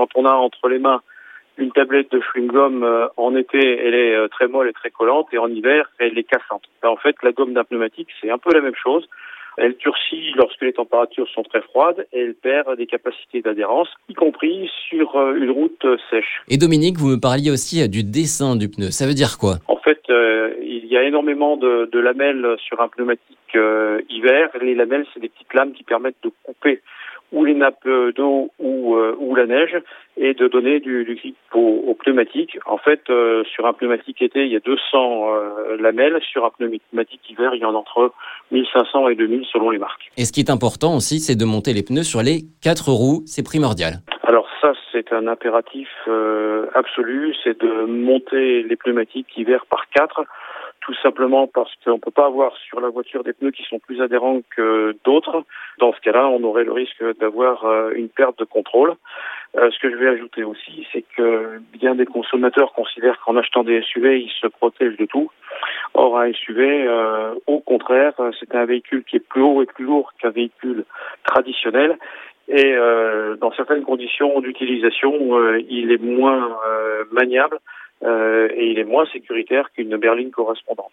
quand on a entre les mains une tablette de chewing-gum euh, en été, elle est euh, très molle et très collante, et en hiver, elle est cassante. Ben, en fait, la gomme d'un pneumatique, c'est un peu la même chose. Elle durcit lorsque les températures sont très froides et elle perd des capacités d'adhérence, y compris sur euh, une route sèche. Et Dominique, vous me parliez aussi du dessin du pneu. Ça veut dire quoi? En fait, il y a énormément de, de lamelles sur un pneumatique hiver. Les lamelles, c'est des petites lames qui permettent de couper ou les nappes d'eau ou, euh, ou la neige et de donner du, du grip au, au, pneumatique. En fait, euh, sur un pneumatique été, il y a 200 euh, lamelles. Sur un pneumatique hiver, il y en a entre 1500 et 2000 selon les marques. Et ce qui est important aussi, c'est de monter les pneus sur les quatre roues. C'est primordial. Alors ça, c'est un impératif absolu, c'est de monter les pneumatiques hiver par quatre tout simplement parce qu'on ne peut pas avoir sur la voiture des pneus qui sont plus adhérents que d'autres. Dans ce cas-là, on aurait le risque d'avoir euh, une perte de contrôle. Euh, ce que je vais ajouter aussi, c'est que bien des consommateurs considèrent qu'en achetant des SUV, ils se protègent de tout. Or, un SUV, euh, au contraire, c'est un véhicule qui est plus haut et plus lourd qu'un véhicule traditionnel. Et euh, dans certaines conditions d'utilisation, il est moins maniable euh, et il est moins sécuritaire qu'une berline correspondante.